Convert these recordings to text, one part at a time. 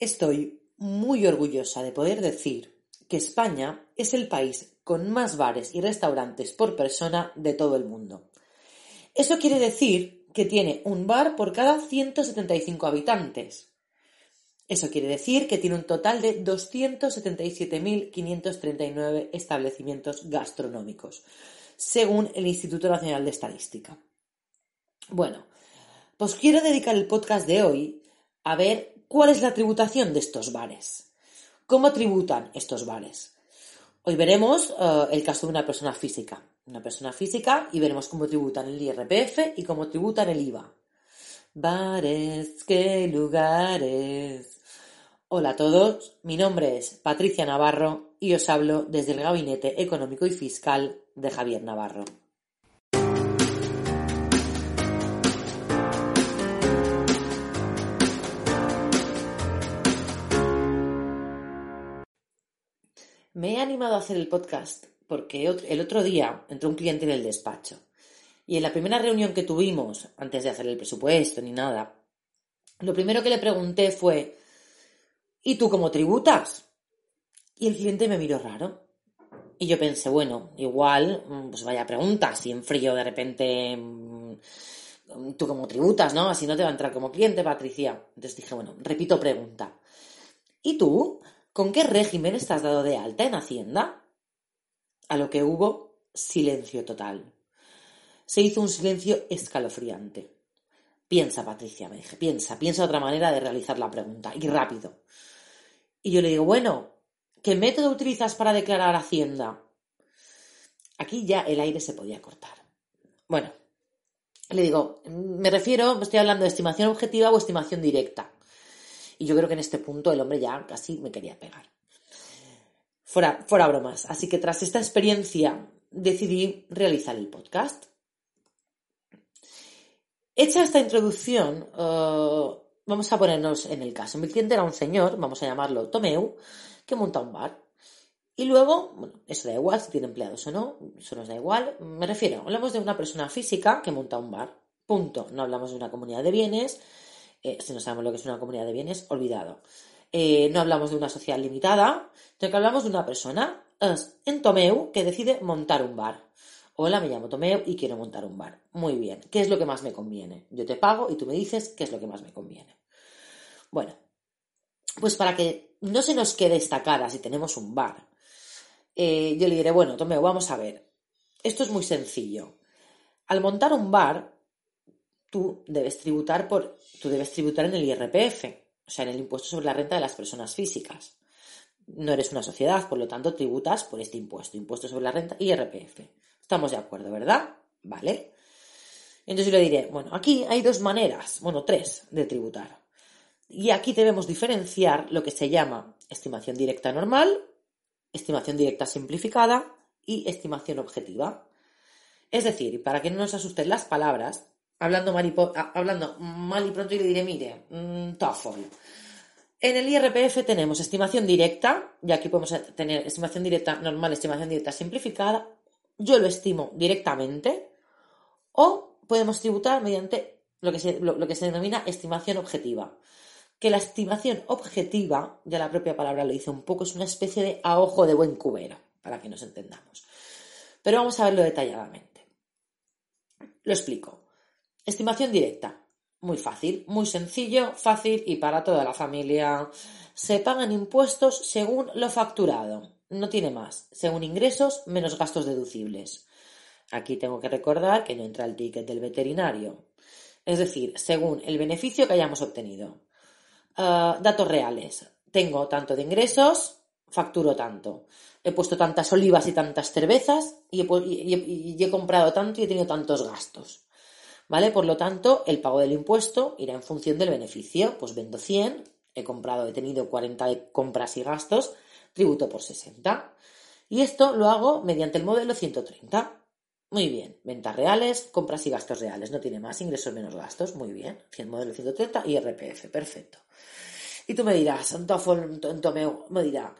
Estoy muy orgullosa de poder decir que España es el país con más bares y restaurantes por persona de todo el mundo. Eso quiere decir que tiene un bar por cada 175 habitantes. Eso quiere decir que tiene un total de 277.539 establecimientos gastronómicos, según el Instituto Nacional de Estadística. Bueno, pues quiero dedicar el podcast de hoy a ver cuál es la tributación de estos bares. ¿Cómo tributan estos bares? Hoy veremos eh, el caso de una persona física. Una persona física y veremos cómo tributan el IRPF y cómo tributan el IVA. Bares, qué lugares. Hola a todos, mi nombre es Patricia Navarro y os hablo desde el Gabinete Económico y Fiscal de Javier Navarro. Me he animado a hacer el podcast porque el otro día entró un cliente en el despacho y en la primera reunión que tuvimos, antes de hacer el presupuesto ni nada, lo primero que le pregunté fue, ¿y tú cómo tributas? Y el cliente me miró raro. Y yo pensé, bueno, igual, mm, pues vaya pregunta, si en frío de repente mm, tú cómo tributas, ¿no? Así no te va a entrar como cliente, Patricia. Entonces dije, bueno, repito pregunta. ¿Y tú? ¿Con qué régimen estás dado de alta en Hacienda? A lo que hubo silencio total. Se hizo un silencio escalofriante. Piensa, Patricia, me dije, piensa, piensa otra manera de realizar la pregunta, y rápido. Y yo le digo, bueno, ¿qué método utilizas para declarar Hacienda? Aquí ya el aire se podía cortar. Bueno, le digo, me refiero, estoy hablando de estimación objetiva o estimación directa. Y yo creo que en este punto el hombre ya casi me quería pegar. Fuera, fuera bromas. Así que tras esta experiencia decidí realizar el podcast. Hecha esta introducción, eh, vamos a ponernos en el caso. Mi cliente era un señor, vamos a llamarlo Tomeu, que monta un bar. Y luego, bueno, eso da igual si tiene empleados o no, eso nos da igual. Me refiero, hablamos de una persona física que monta un bar. Punto. No hablamos de una comunidad de bienes, eh, si no sabemos lo que es una comunidad de bienes, olvidado. Eh, no hablamos de una sociedad limitada, sino que hablamos de una persona en Tomeu que decide montar un bar. Hola, me llamo Tomeu y quiero montar un bar. Muy bien, ¿qué es lo que más me conviene? Yo te pago y tú me dices qué es lo que más me conviene. Bueno, pues para que no se nos quede esta cara si tenemos un bar, eh, yo le diré, bueno, Tomeu, vamos a ver. Esto es muy sencillo. Al montar un bar, tú debes tributar por, tú debes tributar en el IRPF, o sea, en el impuesto sobre la renta de las personas físicas. No eres una sociedad, por lo tanto, tributas por este impuesto, impuesto sobre la renta, IRPF. Estamos de acuerdo, ¿verdad? Vale. Entonces yo le diré, bueno, aquí hay dos maneras, bueno, tres de tributar. Y aquí debemos diferenciar lo que se llama estimación directa normal, estimación directa simplificada y estimación objetiva. Es decir, para que no nos asusten las palabras, hablando mal y, hablando mal y pronto y le diré, mire, mm, TOEFL. En el IRPF tenemos estimación directa, y aquí podemos tener estimación directa normal, estimación directa simplificada. Yo lo estimo directamente, o podemos tributar mediante lo que se, lo que se denomina estimación objetiva. Que la estimación objetiva, ya la propia palabra lo dice un poco, es una especie de a ojo de buen cubero, para que nos entendamos. Pero vamos a verlo detalladamente. Lo explico. Estimación directa. Muy fácil, muy sencillo, fácil y para toda la familia. Se pagan impuestos según lo facturado. No tiene más. Según ingresos menos gastos deducibles. Aquí tengo que recordar que no entra el ticket del veterinario. Es decir, según el beneficio que hayamos obtenido. Ah, datos reales. Tengo tanto de ingresos, facturo tanto. He puesto tantas olivas y tantas cervezas y y he comprado tanto y he tenido tantos gastos. ¿Vale? Por lo tanto, el pago del impuesto irá en función del beneficio. Pues vendo 100, he comprado, he tenido 40 de compras y gastos, tributo por 60. Y esto lo hago mediante el modelo 130. Muy bien, ventas reales, compras y gastos reales. No tiene más ingresos menos gastos. Muy bien, 100 modelo 130 y RPF, perfecto. Y tú me dirás, Tomeo, me dirá,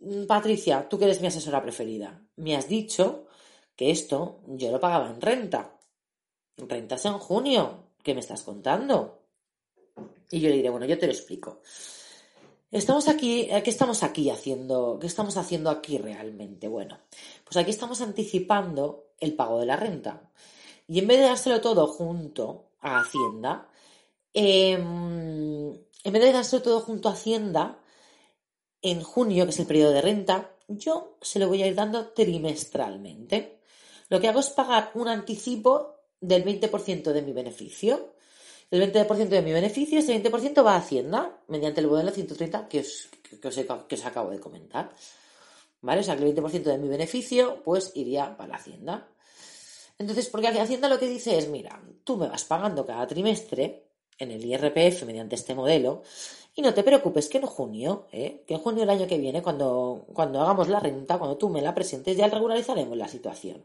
mm, Patricia, tú que eres mi asesora preferida, me has dicho que esto yo lo pagaba en renta. Rentas en junio. ¿Qué me estás contando? Y yo le diré, bueno, yo te lo explico. Estamos aquí, ¿qué estamos aquí haciendo? ¿Qué estamos haciendo aquí realmente? Bueno, pues aquí estamos anticipando el pago de la renta. Y en vez de dárselo todo junto a Hacienda, em, en vez de dárselo todo junto a Hacienda, en junio, que es el periodo de renta, yo se lo voy a ir dando trimestralmente. Lo que hago es pagar un anticipo del 20% de mi beneficio. El 20% de mi beneficio, ese 20% va a Hacienda mediante el modelo 130 que os, que os, acabo de comentar. ¿Vale? O sea, que el 20% de mi beneficio, pues iría para la Hacienda. Entonces, porque Hacienda lo que dice es, mira, tú me vas pagando cada trimestre en el IRPF mediante este modelo y no te preocupes que en junio, ¿eh? que en junio del año que viene, cuando, cuando hagamos la renta, cuando tú me la presentes, ya regularizaremos la situación.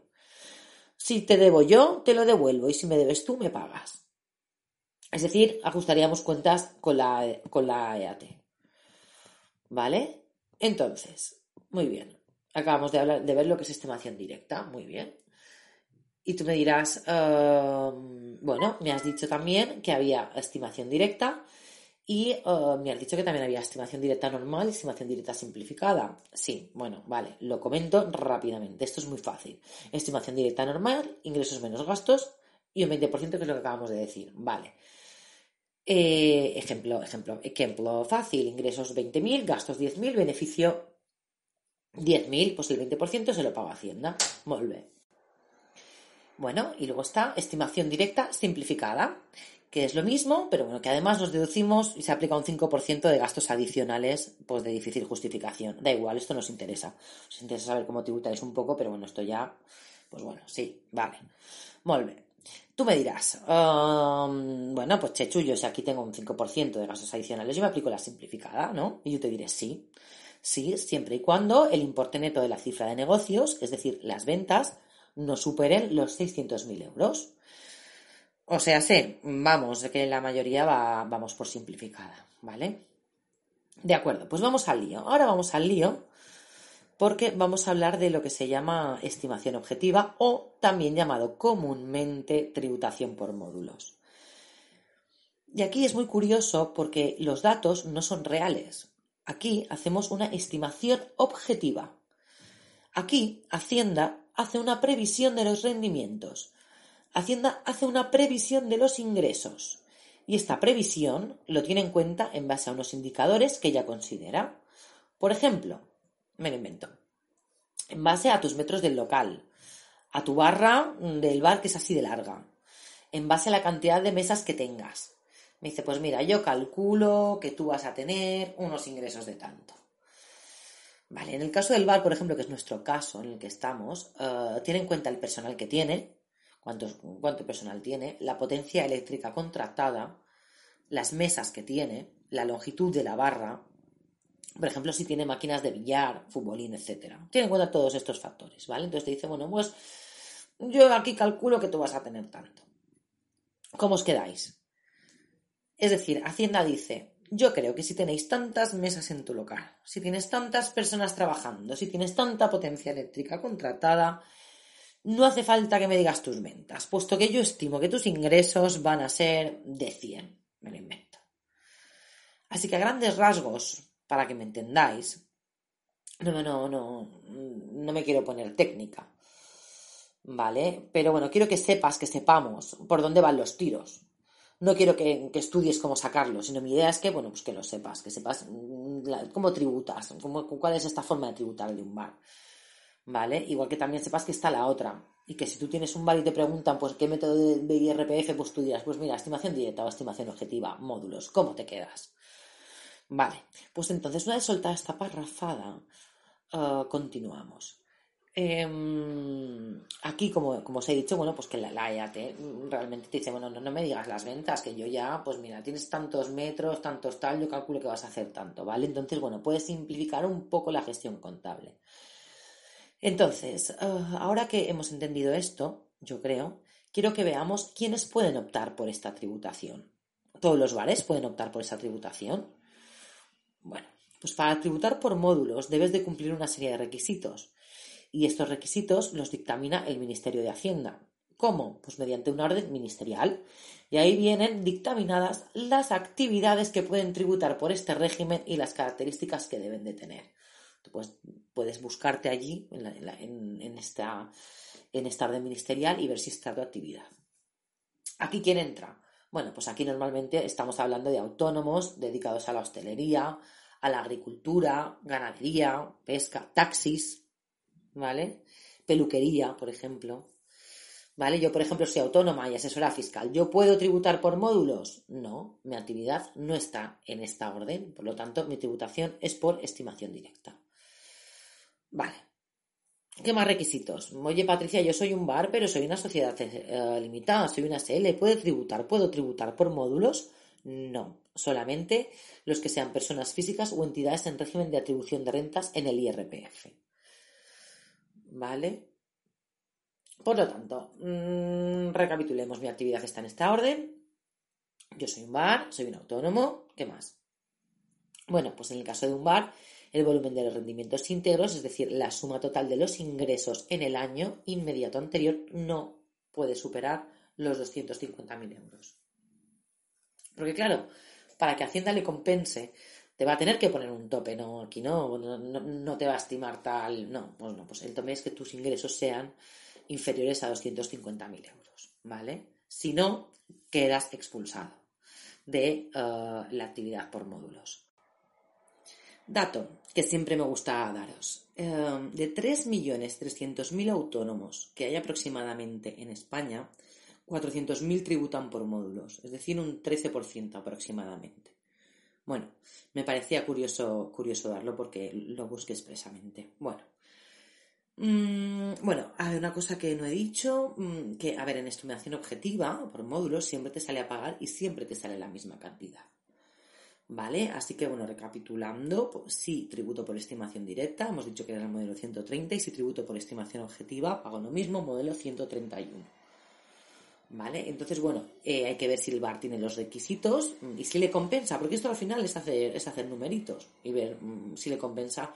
Si te debo yo, te lo devuelvo y si me debes tú, me pagas. Es decir, ajustaríamos cuentas con la, con la EAT. ¿Vale? Entonces, muy bien. Acabamos de, hablar, de ver lo que es estimación directa. Muy bien. Y tú me dirás, ehm, bueno, me has dicho también que había estimación directa y eh, me has dicho que también había estimación directa normal y estimación directa simplificada. Sí, bueno, vale, lo comento rápidamente. Esto es muy fácil. Estimación directa normal, ingresos menos gastos y un 20% que es lo que acabamos de decir. Vale. Eh, ejemplo, ejemplo, ejemplo fácil, ingresos 20.000, gastos 10.000, beneficio 10.000, pues el 20% se lo paga Hacienda. Muy Bueno, y luego está estimación directa simplificada, que es lo mismo, pero bueno, que además nos deducimos y se aplica un 5% de gastos adicionales, pues de difícil justificación. Da igual, esto nos interesa. Nos interesa saber cómo tributáis un poco, pero bueno, esto ya, pues bueno, sí, vale. Muy Tú me dirás, um, bueno, pues chechullo, si aquí tengo un 5% de gastos adicionales, yo me aplico la simplificada, ¿no? Y yo te diré sí. Sí, siempre y cuando el importe neto de la cifra de negocios, es decir, las ventas, no superen los 600.000 euros. O sea, sé, vamos, que la mayoría va, vamos por simplificada, ¿vale? De acuerdo, pues vamos al lío. Ahora vamos al lío porque vamos a hablar de lo que se llama estimación objetiva o también llamado comúnmente tributación por módulos. Y aquí es muy curioso porque los datos no son reales. Aquí hacemos una estimación objetiva. Aquí Hacienda hace una previsión de los rendimientos. Hacienda hace una previsión de los ingresos. Y esta previsión lo tiene en cuenta en base a unos indicadores que ella considera. Por ejemplo, me lo invento, en base a tus metros del local, a tu barra del bar que es así de larga, en base a la cantidad de mesas que tengas. Me dice, pues mira, yo calculo que tú vas a tener unos ingresos de tanto. Vale, en el caso del bar, por ejemplo, que es nuestro caso en el que estamos, eh, tiene en cuenta el personal que tiene, cuánto, personal tiene, la potencia eléctrica contratada, las mesas que tiene, la longitud de la barra, por ejemplo, si tiene máquinas de billar, futbolín, etcétera. Tiene en cuenta todos estos factores, ¿vale? Entonces te dice, bueno, pues yo aquí calculo que tú vas a tener tanto. ¿Cómo os quedáis? Es decir, Hacienda dice, yo creo que si tenéis tantas mesas en tu local, si tienes tantas personas trabajando, si tienes tanta potencia eléctrica contratada, no hace falta que me digas tus ventas, puesto que yo estimo que tus ingresos van a ser de 100, me lo invento. Así que a grandes rasgos, para que me entendáis. No, no, no, no me quiero poner técnica. ¿Vale? Pero bueno, quiero que sepas, que sepamos por dónde van los tiros. No quiero que, estudies cómo sacarlos, sino mi idea es que, bueno, pues que lo sepas, que sepas mm, cómo tributas, cómo, cuál es esta forma de tributar de un bar. ¿Vale? Igual que también sepas que está la otra. Y que si tú tienes un bar y te preguntan, pues, ¿qué método de IRPF? Pues tú dirás, pues mira, estimación directa o estimación objetiva, módulos, ¿cómo te quedas? Vale, pues entonces una vez soltada esta parrafada, eh, continuamos. Em, aquí, como, como, os he dicho, bueno, pues que la, la EAT realmente te dice, bueno, no, no, me digas las ventas, que yo ya, pues mira, tienes tantos metros, tantos tal, yo calculo que vas a hacer tanto, ¿vale? Entonces, bueno, puedes simplificar un poco la gestión contable. Entonces, eh, ahora que hemos entendido esto, yo creo, quiero que veamos quiénes pueden optar por esta tributación. Todos los bares pueden optar por esta tributación. Bueno, pues para tributar por módulos debes de cumplir una serie de requisitos y estos requisitos los dictamina el Ministerio de Hacienda. ¿Cómo? Pues mediante una orden ministerial Y ahí vienen dictaminadas las actividades que pueden tributar por este régimen y las características que deben de tener. Pues puedes buscarte allí en, esta, en esta orden ministerial y ver si está tu actividad. ¿Aquí quién entra? Bueno, pues aquí normalmente estamos hablando de autónomos dedicados a la hostelería, a la agricultura, ganadería, pesca, taxis, ¿vale? Peluquería, por ejemplo. ¿Vale? Yo, por ejemplo, soy autónoma y asesora fiscal. ¿Yo puedo tributar por módulos? No, mi actividad no está en esta orden. Por lo tanto, mi tributación es por estimación directa. Vale. ¿Qué más requisitos? Oye, Patricia, yo soy un bar, pero soy una sociedad eh, limitada, soy una SL. ¿Puedo tributar? ¿Puedo tributar por módulos? No, solamente los que sean personas físicas o entidades en régimen de atribución de rentas en el IRPF. ¿Vale? Por lo tanto, mm, recapitulemos, mi actividad está en esta orden. Yo soy un bar, soy un autónomo, ¿qué más? Bueno, pues en el caso de un bar, el volumen de los rendimientos íntegros, es decir, la suma total de los ingresos en el año inmediato anterior, no puede superar los 250.000 euros. Porque claro, para que Hacienda le compense, te va a tener que poner un tope, no, aquí no, no, te va a estimar tal, no, pues no, pues el tope es que tus ingresos sean inferiores a 250.000 euros, ¿vale? Si no, quedas expulsado de eh, la actividad por módulos. Dato que siempre me gusta daros. Eh, de 3.300.000 autónomos que hay aproximadamente en España, 400.000 tributan por módulos, es decir, un 13% aproximadamente. Bueno, me parecía curioso, curioso darlo porque lo busqué expresamente. Bueno, Mm, bueno, hay una cosa que no he dicho, mm, que, a ver, en estimación objetiva, por módulos, siempre te sale a pagar y siempre te sale la misma cantidad. ¿Vale? Así que, bueno, recapitulando, pues, si tributo por estimación directa, hemos dicho que era el modelo 130, y si tributo por estimación objetiva, pago lo mismo, modelo 131. ¿Vale? Entonces, bueno, eh, hay que ver si el bar tiene los requisitos y si le compensa, porque esto al final es hacer, es hacer numeritos y ver mm, si le compensa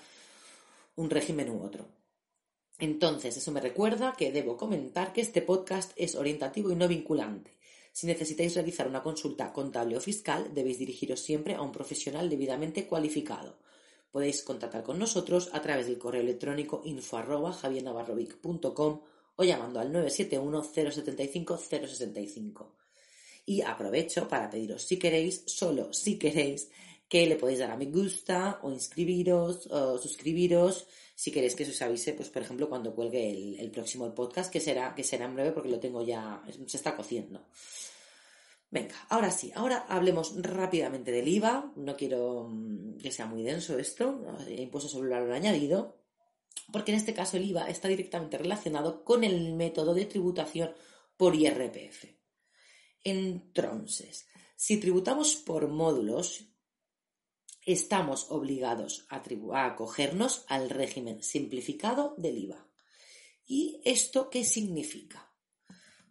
un régimen u otro. Entonces, eso me recuerda que debo comentar que este podcast es orientativo y no vinculante. Si necesitáis realizar una consulta contable o fiscal, debéis dirigiros siempre a un profesional debidamente cualificado. Podéis contactar con nosotros a través del correo electrónico info o llamando al 971 075 065. Y aprovecho para pediros si queréis, solo si queréis, que le podéis dar a me gusta o inscribiros o suscribiros si queréis que se os avise, pues por ejemplo, cuando cuelgue el, próximo podcast, que será, que será en breve porque lo tengo ya, se está cociendo. Venga, ahora sí, ahora hablemos rápidamente del IVA. No quiero mm, que sea muy denso esto, impuesto sobre el valor añadido, porque en este caso el IVA está directamente relacionado con el método de tributación por IRPF. Entonces, si tributamos por módulos, estamos obligados a, acogernos al régimen simplificado del IVA. ¿Y esto qué significa?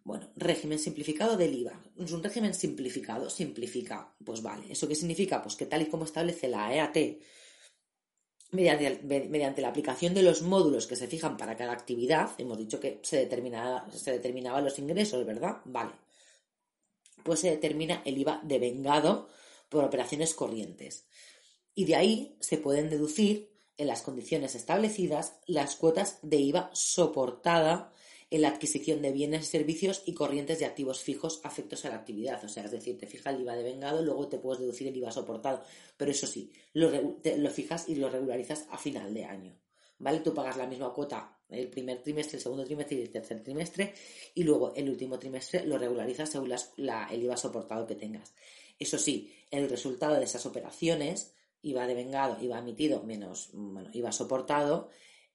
Bueno, régimen simplificado del IVA. Es un régimen simplificado, simplifica, pues vale. ¿Eso qué significa? Pues que tal y como establece la EAT, mediante, la aplicación de los módulos que se fijan para cada actividad, hemos dicho que se, se determinaban los ingresos, ¿verdad? Vale. Pues se determina el IVA devengado por operaciones corrientes y de ahí se pueden deducir, en las condiciones establecidas, las cuotas de IVA soportada en la adquisición de bienes, servicios y corrientes de activos fijos afectos a la actividad. O sea, es decir, te fija el IVA de vengado, luego te puedes deducir el IVA soportado. Pero eso sí, lo, lo fijas y lo regularizas a final de año. ¿Vale? Tú pagas la misma cuota el primer trimestre, el segundo trimestre y el tercer trimestre, y luego el último trimestre lo regularizas según el IVA soportado que tengas. Eso sí, el resultado de esas operaciones IVA devengado, IVA emitido menos bueno, IVA soportado,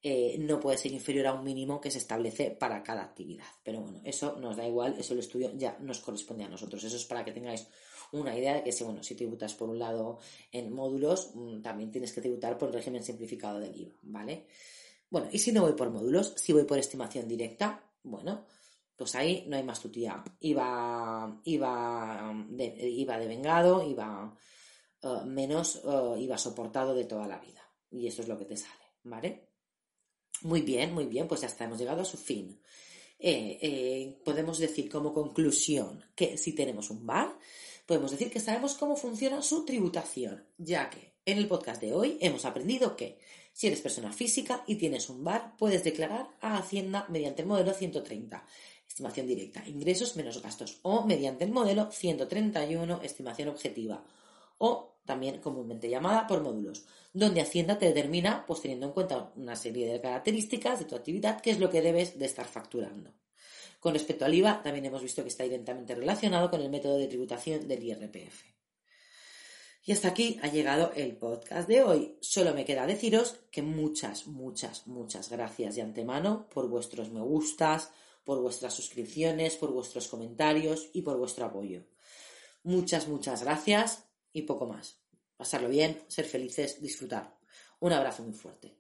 eh, no puede ser inferior a un mínimo que se establece para cada actividad. Pero bueno, eso nos da igual, eso el estudio ya nos corresponde a nosotros. Eso es para que tengáis una idea de que si, bueno, si tributas por un lado en módulos, mm, también tienes que tributar por el régimen simplificado del IVA, ¿vale? Bueno, y si no voy por módulos, si voy por estimación directa, bueno, pues ahí no hay más tutía. IVA, IVA, de, IVA devengado, IVA eh, menos uh, soportado de toda la vida. Y eso es lo que te sale, ¿vale? Muy bien, muy bien, pues ya está, hemos llegado a su fin. eh, podemos decir como conclusión que si tenemos un bar, podemos decir que sabemos cómo funciona su tributación, ya que en el podcast de hoy hemos aprendido que si eres persona física y tienes un bar, puedes declarar a Hacienda mediante el modelo 130, estimación directa, ingresos menos gastos, o mediante el modelo 131, estimación objetiva, o también comúnmente llamada por módulos, donde Hacienda te determina, pues teniendo en cuenta una serie de características de tu actividad, qué es lo que debes de estar facturando. Con respecto al IVA, también hemos visto que está directamente relacionado con el método de tributación del IRPF. Y hasta aquí ha llegado el podcast de hoy. Solo me queda deciros que muchas, muchas, muchas gracias de antemano por vuestros me gustas, por vuestras suscripciones, por vuestros comentarios y por vuestro apoyo. Muchas, muchas gracias y poco más. Pasarlo bien, ser felices, disfrutar. Un abrazo muy fuerte.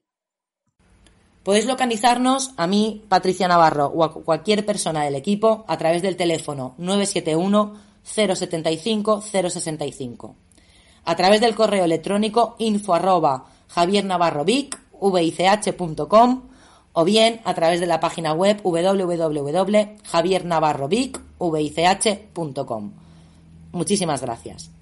Podéis localizarnos a mí, Patricia Navarro, o a cualquier persona del equipo a través del teléfono 971 075 065. A través del correo electrónico info arroba javiernavarrovic.com o bien a través de la página web www.javiernavarrovic.com. Muchísimas gracias.